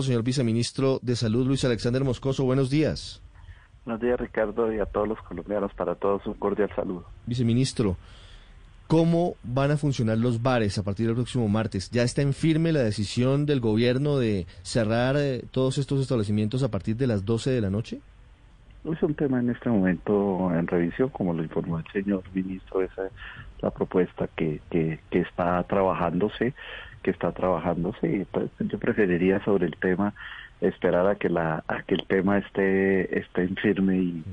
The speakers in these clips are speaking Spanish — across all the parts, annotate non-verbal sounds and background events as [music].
Señor viceministro de Salud, Luis Alexander Moscoso, buenos días. Buenos días, Ricardo, y a todos los colombianos. Para todos un cordial saludo. Viceministro, ¿cómo van a funcionar los bares a partir del próximo martes? ¿Ya está en firme la decisión del gobierno de cerrar eh, todos estos establecimientos a partir de las 12 de la noche? Es un tema en este momento en revisión, como lo informó el señor ministro, esa es la propuesta que, que, que está trabajándose que está trabajándose y pues, yo preferiría sobre el tema esperar a que la a que el tema esté esté en firme y,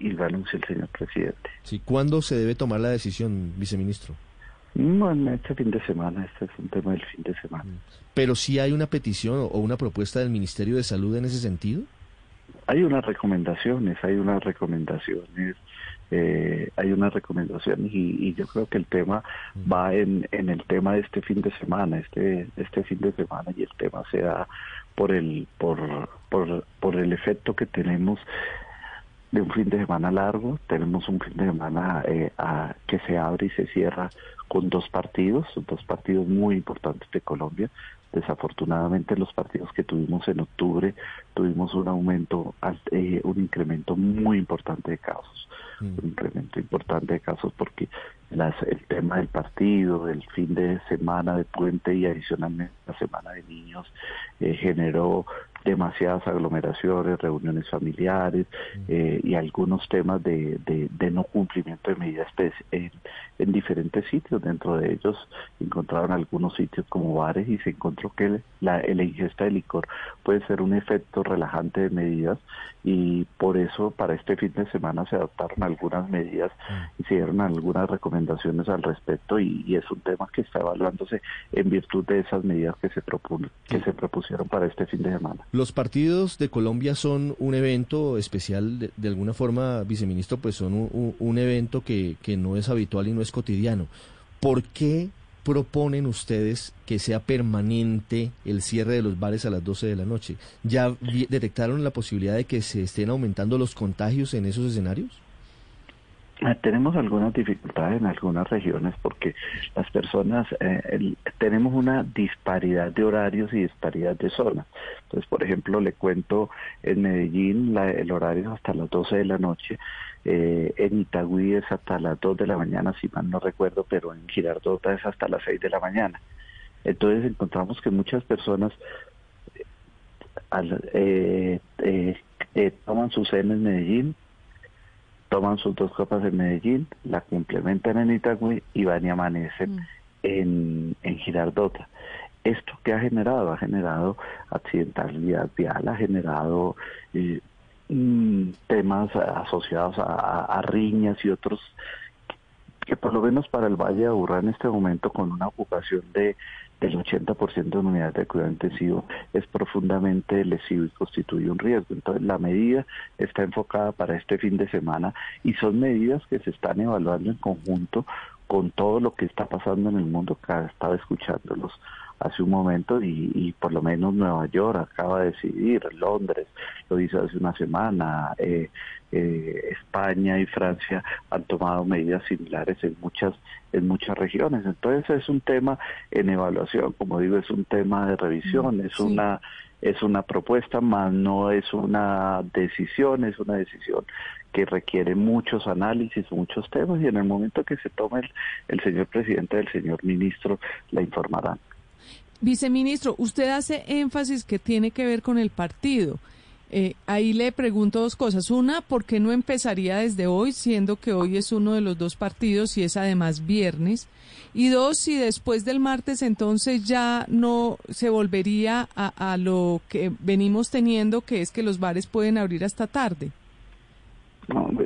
y, lo anuncie el señor presidente. Sí, ¿cuándo se debe tomar la decisión, viceministro? No, en este fin de semana, este es un tema del fin de semana. Pero si hay una petición o una propuesta del Ministerio de Salud en ese sentido. Hay unas recomendaciones, hay unas recomendaciones eh, hay una recomendación y, yo creo que el tema va en, en el tema de este fin de semana, este este fin de semana y el tema se da por el por, por, por el efecto que tenemos de un fin de semana largo, tenemos un fin de semana eh, a, que se abre y se cierra con dos partidos, dos partidos muy importantes de Colombia. Desafortunadamente los partidos que tuvimos en octubre tuvimos un aumento, eh, un incremento muy importante de casos, mm. un incremento importante de casos porque las, el tema del partido, del fin de semana de puente y adicionalmente la semana de niños eh, generó demasiadas aglomeraciones, reuniones familiares eh, y algunos temas de, de, no cumplimiento de medidas en, diferentes sitios. Dentro de ellos encontraron algunos sitios como bares y se encontró que la, la ingesta de licor puede ser un efecto relajante de medidas y por eso para este fin de semana se adoptaron algunas medidas y se dieron algunas recomendaciones al respecto y, es un tema que está evaluándose en virtud de esas medidas que se, que se propusieron para este fin de semana. Los partidos de Colombia son un evento especial, de, alguna forma, viceministro, pues son un, evento que, que no es habitual y no es cotidiano. ¿Por qué proponen ustedes que sea permanente el cierre de los bares a las 12 de la noche? ¿Ya detectaron la posibilidad de que se estén aumentando los contagios en esos escenarios? Ah, tenemos algunas dificultades en algunas regiones porque las personas, eh, tenemos una disparidad de horarios y disparidad de zonas. Entonces, por ejemplo, le cuento, en Medellín el horario es hasta las 12 de la noche, eh, en Itagüí es hasta las 2 de la mañana, si mal no recuerdo, pero en Girardota es hasta las 6 de la mañana. Entonces encontramos que muchas personas eh, toman su cena en Medellín, toman sus dos copas en Medellín, la complementan en Itagüí y van y amanecen mm. en, en Girardota. ¿Esto qué ha generado? Ha generado accidentalidad vial, ha generado eh, mm, temas asociados a, riñas y otros que por lo menos para el Valle de Aburrá en este momento con una ocupación de del 80% de unidades de cuidado intensivo es profundamente lesivo y constituye un riesgo. Entonces la medida está enfocada para este fin de semana y son medidas que se están evaluando en conjunto con todo lo que está pasando en el mundo, que estaba escuchándolos hace un momento y, por lo menos Nueva York acaba de decidir, Londres lo hizo hace una semana, eh, eh, España y Francia han tomado medidas similares en muchas en muchas regiones. Entonces es un tema en evaluación, como digo, es un tema de revisión, es una es una propuesta, más no es una decisión, es una decisión que requiere muchos análisis, muchos temas y en el momento que se tome el, el señor presidente, el señor ministro, la informarán. Viceministro, usted hace énfasis que tiene que ver con el partido. Eh, ahí le pregunto dos cosas. Una, ¿por qué no empezaría desde hoy, siendo que hoy es uno de los dos partidos y es además viernes? Y dos, si después del martes entonces ya no se volvería a, a lo que venimos teniendo, que es que los bares pueden abrir hasta tarde.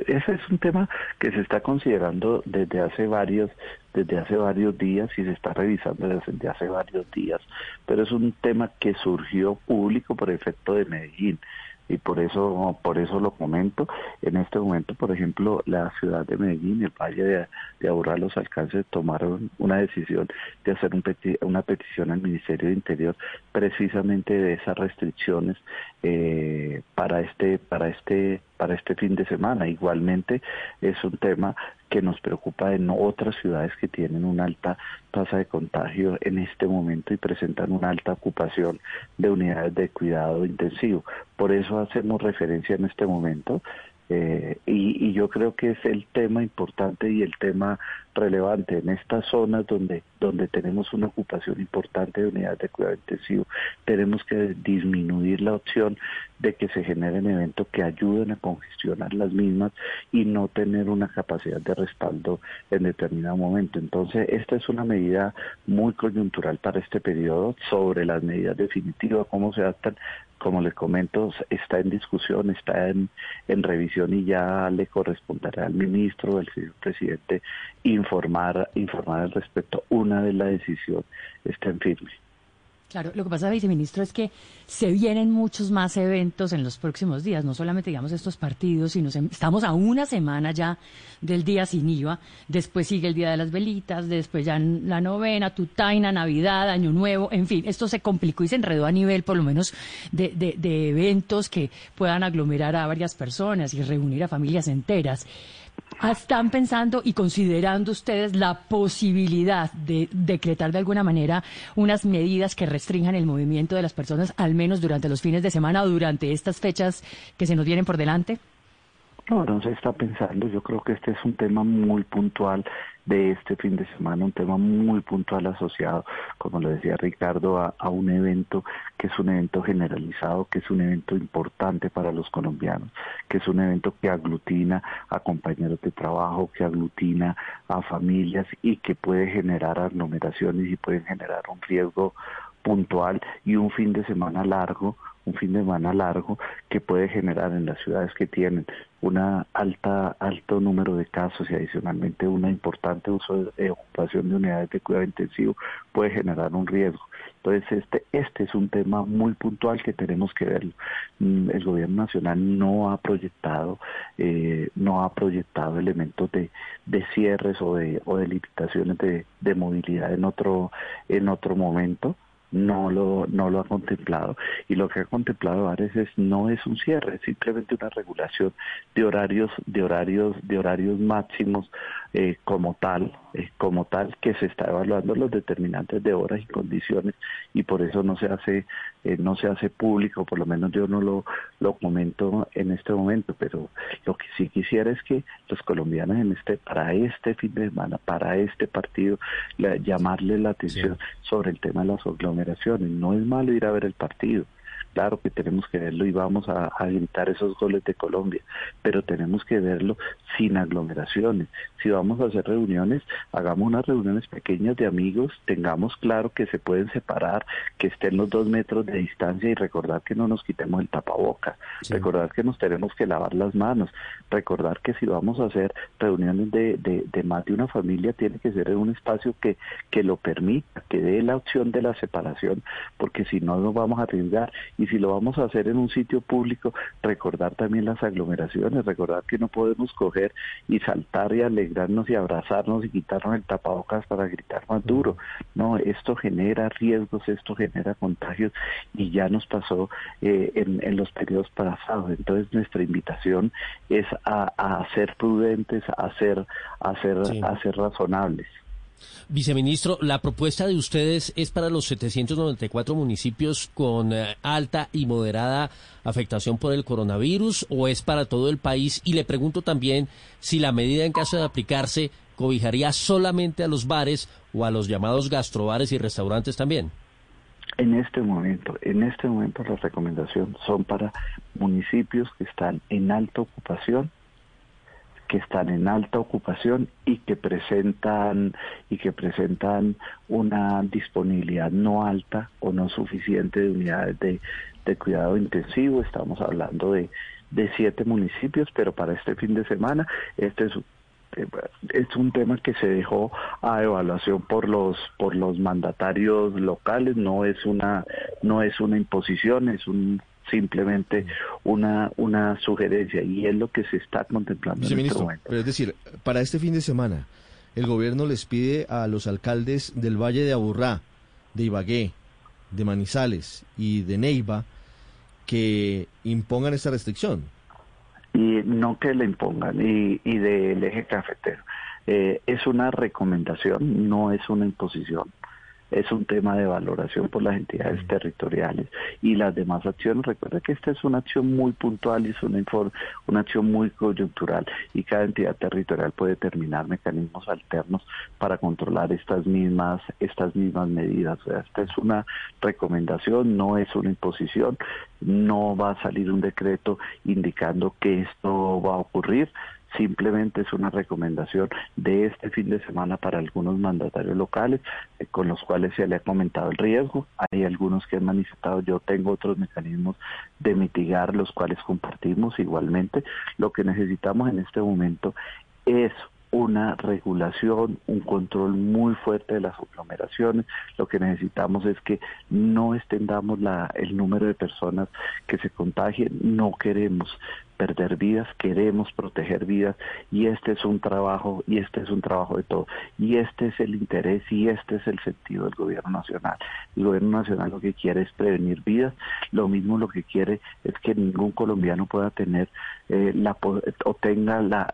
Ese es un tema que se está considerando desde hace varios desde hace varios días y se está revisando desde hace varios días, pero es un tema que surgió público por efecto de Medellín y por eso por eso lo comento. En este momento, por ejemplo, la ciudad de Medellín el Valle de, de los alcances tomaron una decisión de hacer un una petición al Ministerio de Interior precisamente de esas restricciones eh, para este para este para este fin de semana. Igualmente es un tema que nos preocupa en otras ciudades que tienen una alta tasa de contagio en este momento y presentan una alta ocupación de unidades de cuidado intensivo. Por eso hacemos referencia en este momento eh, y, yo creo que es el tema importante y el tema relevante en estas zonas donde, donde tenemos una ocupación importante de unidades de cuidado intensivo. Tenemos que disminuir la opción de que se generen eventos que ayuden a congestionar las mismas y no tener una capacidad de respaldo en determinado momento. Entonces, esta es una medida muy coyuntural para este periodo sobre las medidas definitivas, cómo se adaptan como les comento, está en discusión, está en, en revisión y ya le corresponderá al ministro, al señor presidente, informar, informar al respecto. Una de la decisión está en firme. Claro, lo que pasa, viceministro, es que se vienen muchos más eventos en los próximos días, no solamente, digamos, estos partidos, sino estamos a una semana ya del día sin IVA, después sigue el Día de las Velitas, después ya la novena, Tutaina, Navidad, Año Nuevo, en fin, esto se complicó y se enredó a nivel, por lo menos, de, de, de eventos que puedan aglomerar a varias personas y reunir a familias enteras. ¿Están pensando y considerando ustedes la posibilidad de decretar de alguna manera unas medidas que restrinjan el movimiento de las personas, al menos durante los fines de semana o durante estas fechas que se nos vienen por delante? No, no se está pensando. Yo creo que este es un tema muy puntual de este fin de semana, un tema muy puntual asociado, como lo decía Ricardo, a, un evento que es un evento generalizado, que es un evento importante para los colombianos, que es un evento que aglutina a compañeros de trabajo, que aglutina a familias y que puede generar aglomeraciones y puede generar un riesgo puntual y un fin de semana largo un fin de semana largo que puede generar en las ciudades que tienen una alta alto número de casos y adicionalmente una importante uso de, ocupación de unidades de cuidado intensivo puede generar un riesgo. Entonces este este es un tema muy puntual que tenemos que ver. Mm, el gobierno nacional no ha proyectado eh, no ha proyectado elementos de, de cierres o de o de limitaciones de, de movilidad en otro en otro momento no lo, no lo ha contemplado. Y lo que ha contemplado a veces no es un cierre, es simplemente una regulación de horarios, de horarios, de horarios máximos eh, como tal, eh, como tal que se está evaluando los determinantes de horas y condiciones y por eso no se hace, eh, no se hace público, por lo menos yo no lo, lo comento en este momento, pero lo que sí quisiera es que los colombianos en este, para este fin de semana, para este partido, llamarle la atención sobre el tema de las aglomeraciones. No es malo ir a ver el partido, Claro que tenemos que verlo y vamos a, gritar esos goles de Colombia, pero tenemos que verlo sin aglomeraciones. Si vamos a hacer reuniones, hagamos unas reuniones pequeñas de amigos, tengamos claro que se pueden separar, que estén los dos metros de distancia y recordar que no nos quitemos el tapaboca, recordar que nos tenemos que lavar las manos, recordar que si vamos a hacer reuniones de, de, más de una familia, tiene que ser en un espacio que, que lo permita, que dé la opción de la separación, porque si no nos vamos a arriesgar y si lo vamos a hacer en un sitio público, recordar también las aglomeraciones, recordar que no podemos coger y saltar y alegrarnos y abrazarnos y quitarnos el tapabocas para gritar más duro. No, esto genera riesgos, esto genera contagios y ya nos pasó eh, en, los periodos pasados. Entonces nuestra invitación es a, ser prudentes, a ser, a ser, a ser razonables. Viceministro, ¿la propuesta de ustedes es para los 794 municipios con eh, alta y moderada afectación por el coronavirus o es para todo el país? Y le pregunto también si la medida en caso de aplicarse cobijaría solamente a los bares o a los llamados gastrobares y restaurantes también. En este momento, en este momento las recomendaciones son para municipios que están en alta ocupación que están en alta ocupación y que presentan y que presentan una disponibilidad no alta o no suficiente de unidades de, cuidado intensivo. Estamos hablando de, de siete municipios, pero para este fin de semana este es eh, es un tema que se dejó a evaluación por los por los mandatarios locales no es una no es una imposición es un simplemente una, una sugerencia y es lo que se está contemplando en este momento. Pero es decir, para este fin de semana, el gobierno les pide a los alcaldes del Valle de Aburrá, de Ibagué, de Manizales y de Neiva que impongan esta restricción. Y no que la impongan, y, y del eje cafetero Eh, es una recomendación, no es una imposición es un tema de valoración por las entidades territoriales y las demás acciones. Recuerda que esta es una acción muy puntual y es una, una acción muy coyuntural y cada entidad territorial puede determinar mecanismos alternos para controlar estas mismas, estas mismas medidas. O sea, esta es una recomendación, no es una imposición, no va a salir un decreto indicando que esto va a ocurrir simplemente es una recomendación de este fin de semana para algunos mandatarios locales eh, con los cuales se le ha comentado el riesgo. Hay algunos que han manifestado, yo tengo otros mecanismos de mitigar los cuales compartimos igualmente. Lo que necesitamos en este momento es una regulación, un control muy fuerte de las aglomeraciones. Lo que necesitamos es que no extendamos la, el número de personas que se contagien. No queremos perder vidas, queremos proteger vidas y este es un trabajo y este es un trabajo de todo y este es el interés y este es el sentido del gobierno nacional. El gobierno nacional lo que quiere es prevenir vidas, lo mismo lo que quiere es que ningún colombiano pueda tener eh, la o tenga la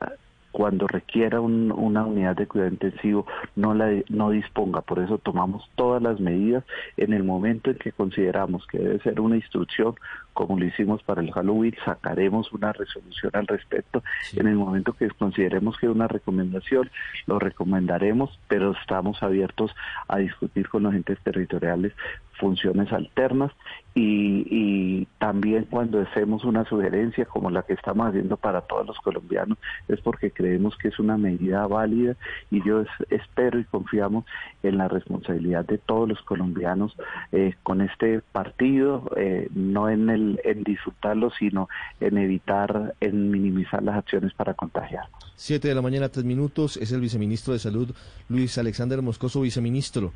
cuando requiera una unidad de cuidado intensivo no la no disponga. Por eso tomamos todas las medidas en el momento en que consideramos que debe ser una instrucción, como lo hicimos para el Halloween, sacaremos una resolución al respecto. En el momento que consideremos que es una recomendación, lo recomendaremos, pero estamos abiertos a discutir con los entes territoriales funciones alternas y, también cuando hacemos una sugerencia como la que estamos haciendo para todos los colombianos es porque creemos que es una medida válida y yo espero y confiamos en la responsabilidad de todos los colombianos eh, con este partido, eh, no en, el, en disfrutarlo, sino en evitar, en minimizar las acciones para contagiarnos. Siete de la mañana, tres minutos, es el viceministro de Salud, Luis Alexander Moscoso, viceministro.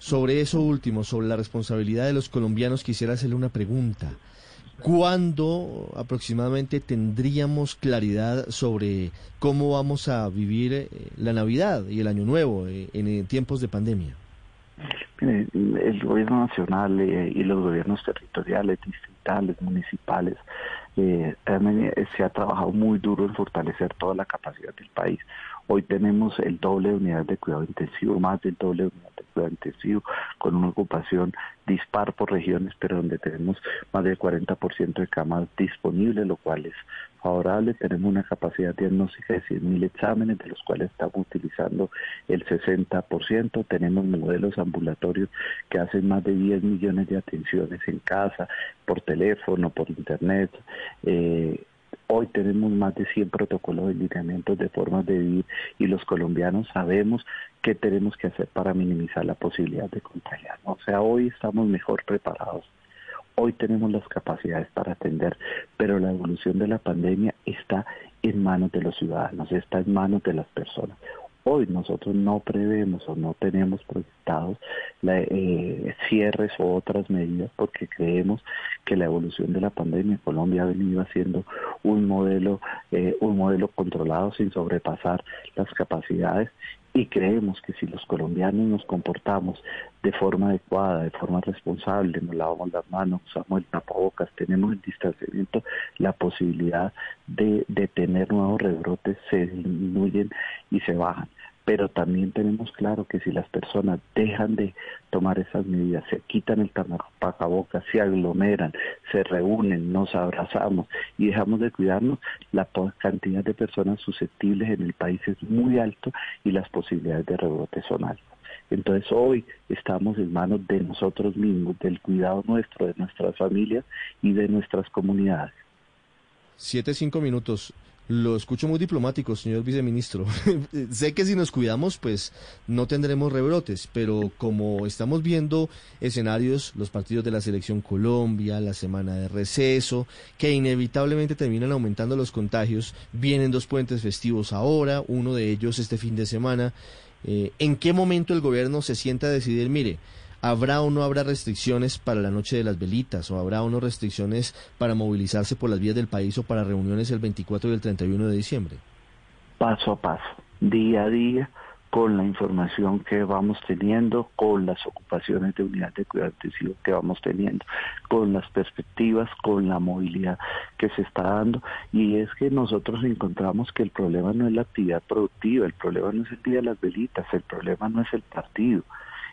Sobre eso último, sobre la responsabilidad de los colombianos, quisiera hacerle una pregunta. ¿Cuándo aproximadamente tendríamos claridad sobre cómo vamos a vivir eh, la Navidad y el Año Nuevo eh, en tiempos de pandemia? el gobierno nacional eh, y los gobiernos territoriales, distritales, municipales, se ha trabajado muy duro en fortalecer toda la capacidad del país. Hoy tenemos el doble de unidades de cuidado intensivo, más del doble de unidades de cuidado intensivo, con una ocupación dispar por regiones, pero donde tenemos más del 40% de camas disponibles, lo cual es favorable. Tenemos una capacidad diagnóstica de 100.000 exámenes, de los cuales estamos utilizando el 60%. Tenemos modelos ambulatorios que hacen más de 10 millones de atenciones en casa, por teléfono, por internet. Eh, Hoy tenemos más de 100 protocolos de lineamientos de formas de vivir y los colombianos sabemos qué tenemos que hacer para minimizar la posibilidad de contagiar. O sea, hoy estamos mejor preparados. Hoy tenemos las capacidades para atender, pero la evolución de la pandemia está en manos de los ciudadanos, está en manos de las personas. Hoy nosotros no prevemos o no tenemos proyectados eh, cierres o otras medidas porque creemos que la evolución de la pandemia en Colombia ha venido haciendo un modelo, eh, un modelo controlado sin sobrepasar las capacidades y creemos que si los colombianos nos comportamos de forma adecuada, de forma responsable, nos lavamos las manos, usamos el tapabocas, tenemos el distanciamiento, la posibilidad de, de tener nuevos rebrotes se disminuyen y se bajan pero también tenemos claro que si las personas dejan de tomar esas medidas, se quitan el tapabocas, se aglomeran, se reúnen, nos abrazamos y dejamos de cuidarnos, la cantidad de personas susceptibles en el país es muy alto y las posibilidades de rebrote son altas. Entonces hoy estamos en manos de nosotros mismos, del cuidado nuestro, de nuestras familias y de nuestras comunidades. Siete, cinco minutos. Lo escucho muy diplomático, señor viceministro. [laughs] sé que si nos cuidamos, pues no tendremos rebrotes, pero como estamos viendo escenarios, los partidos de la Selección Colombia, la semana de receso, que inevitablemente terminan aumentando los contagios, vienen dos puentes festivos ahora, uno de ellos este fin de semana. Eh, ¿En qué momento el gobierno se sienta a decidir, mire, ¿Habrá o no habrá restricciones para la noche de las velitas? ¿O habrá o no restricciones para movilizarse por las vías del país o para reuniones el 24 y el 31 de diciembre? Paso a paso, día a día, con la información que vamos teniendo, con las ocupaciones de unidad de cuidado intensivo que vamos teniendo, con las perspectivas, con la movilidad que se está dando. Y es que nosotros encontramos que el problema no es la actividad productiva, el problema no es el día de las velitas, el problema no es el partido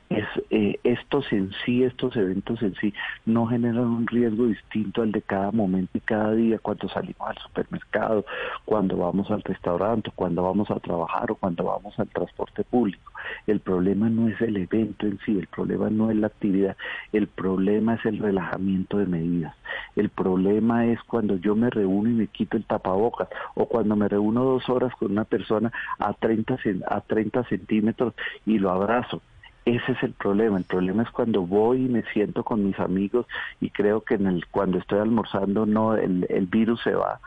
es, eh, estos en sí, estos eventos en sí, no generan un riesgo distinto al de cada momento y cada día, cuando salimos al supermercado, cuando vamos al restaurante, cuando vamos a trabajar o cuando vamos al transporte público. El problema no es el evento en sí, el problema no es la actividad, el problema es el relajamiento de medidas. El problema es cuando yo me reúno y me quito el tapabocas o cuando me reúno dos horas con una persona a 30, a 30 centímetros y lo abrazo ese es el problema. El problema es cuando voy y me siento con mis amigos y creo que en el, cuando estoy almorzando no el, el virus se va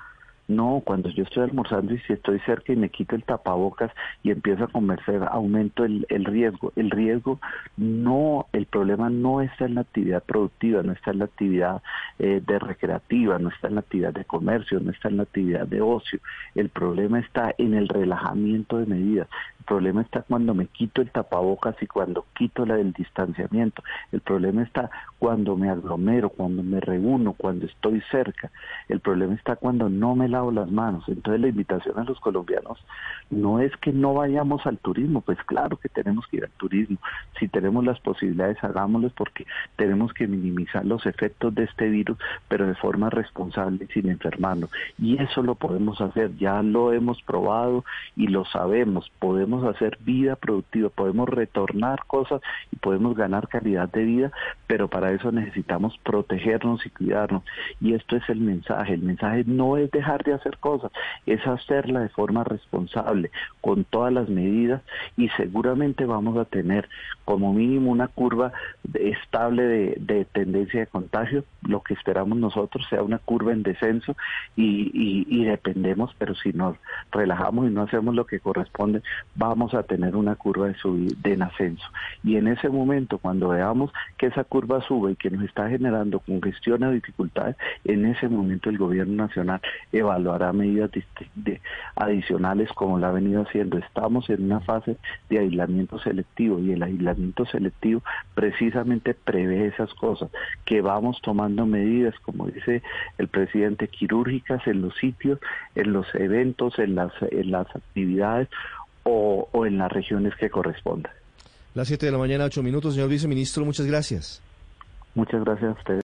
no, cuando yo estoy almorzando y si estoy cerca y me quito el tapabocas y empiezo a conversar, aumento el, el riesgo. El riesgo no, el problema no está en la actividad productiva, no está en la actividad eh, de recreativa, no está en la actividad de comercio, no está en la actividad de ocio. El problema está en el relajamiento de medidas. El problema está cuando me quito el tapabocas y cuando quito la del distanciamiento. El problema está cuando me aglomero, cuando me reúno, cuando estoy cerca. El problema está cuando no me la las manos. Entonces la invitación a los colombianos no es que no vayamos al turismo, pues claro que tenemos que ir al turismo. Si tenemos las posibilidades, hagámoslo porque tenemos que minimizar los efectos de este virus, pero de forma responsable sin enfermarnos. Y eso lo podemos hacer, ya lo hemos probado y lo sabemos. Podemos hacer vida productiva, podemos retornar cosas y podemos ganar calidad de vida, pero para eso necesitamos protegernos y cuidarnos. Y esto es el mensaje. El mensaje no es dejar de hacer cosas, es hacerla de forma responsable, con todas las medidas y seguramente vamos a tener como mínimo una curva estable de, tendencia de contagio. Lo que esperamos nosotros sea una curva en descenso y, dependemos, pero si nos relajamos y no hacemos lo que corresponde, vamos a tener una curva de, subida, de ascenso. Y en ese momento, cuando veamos que esa curva sube y que nos está generando congestión o dificultades, en ese momento el gobierno nacional evalúa hará medidas adicionales como la ha venido haciendo. Estamos en una fase de aislamiento selectivo y el aislamiento selectivo precisamente prevé esas cosas, que vamos tomando medidas, como dice el presidente, quirúrgicas en los sitios, en los eventos, en las, en las actividades o, o en las regiones que correspondan. Las 7 de la mañana, 8 minutos. Señor viceministro, muchas gracias. Muchas gracias a ustedes.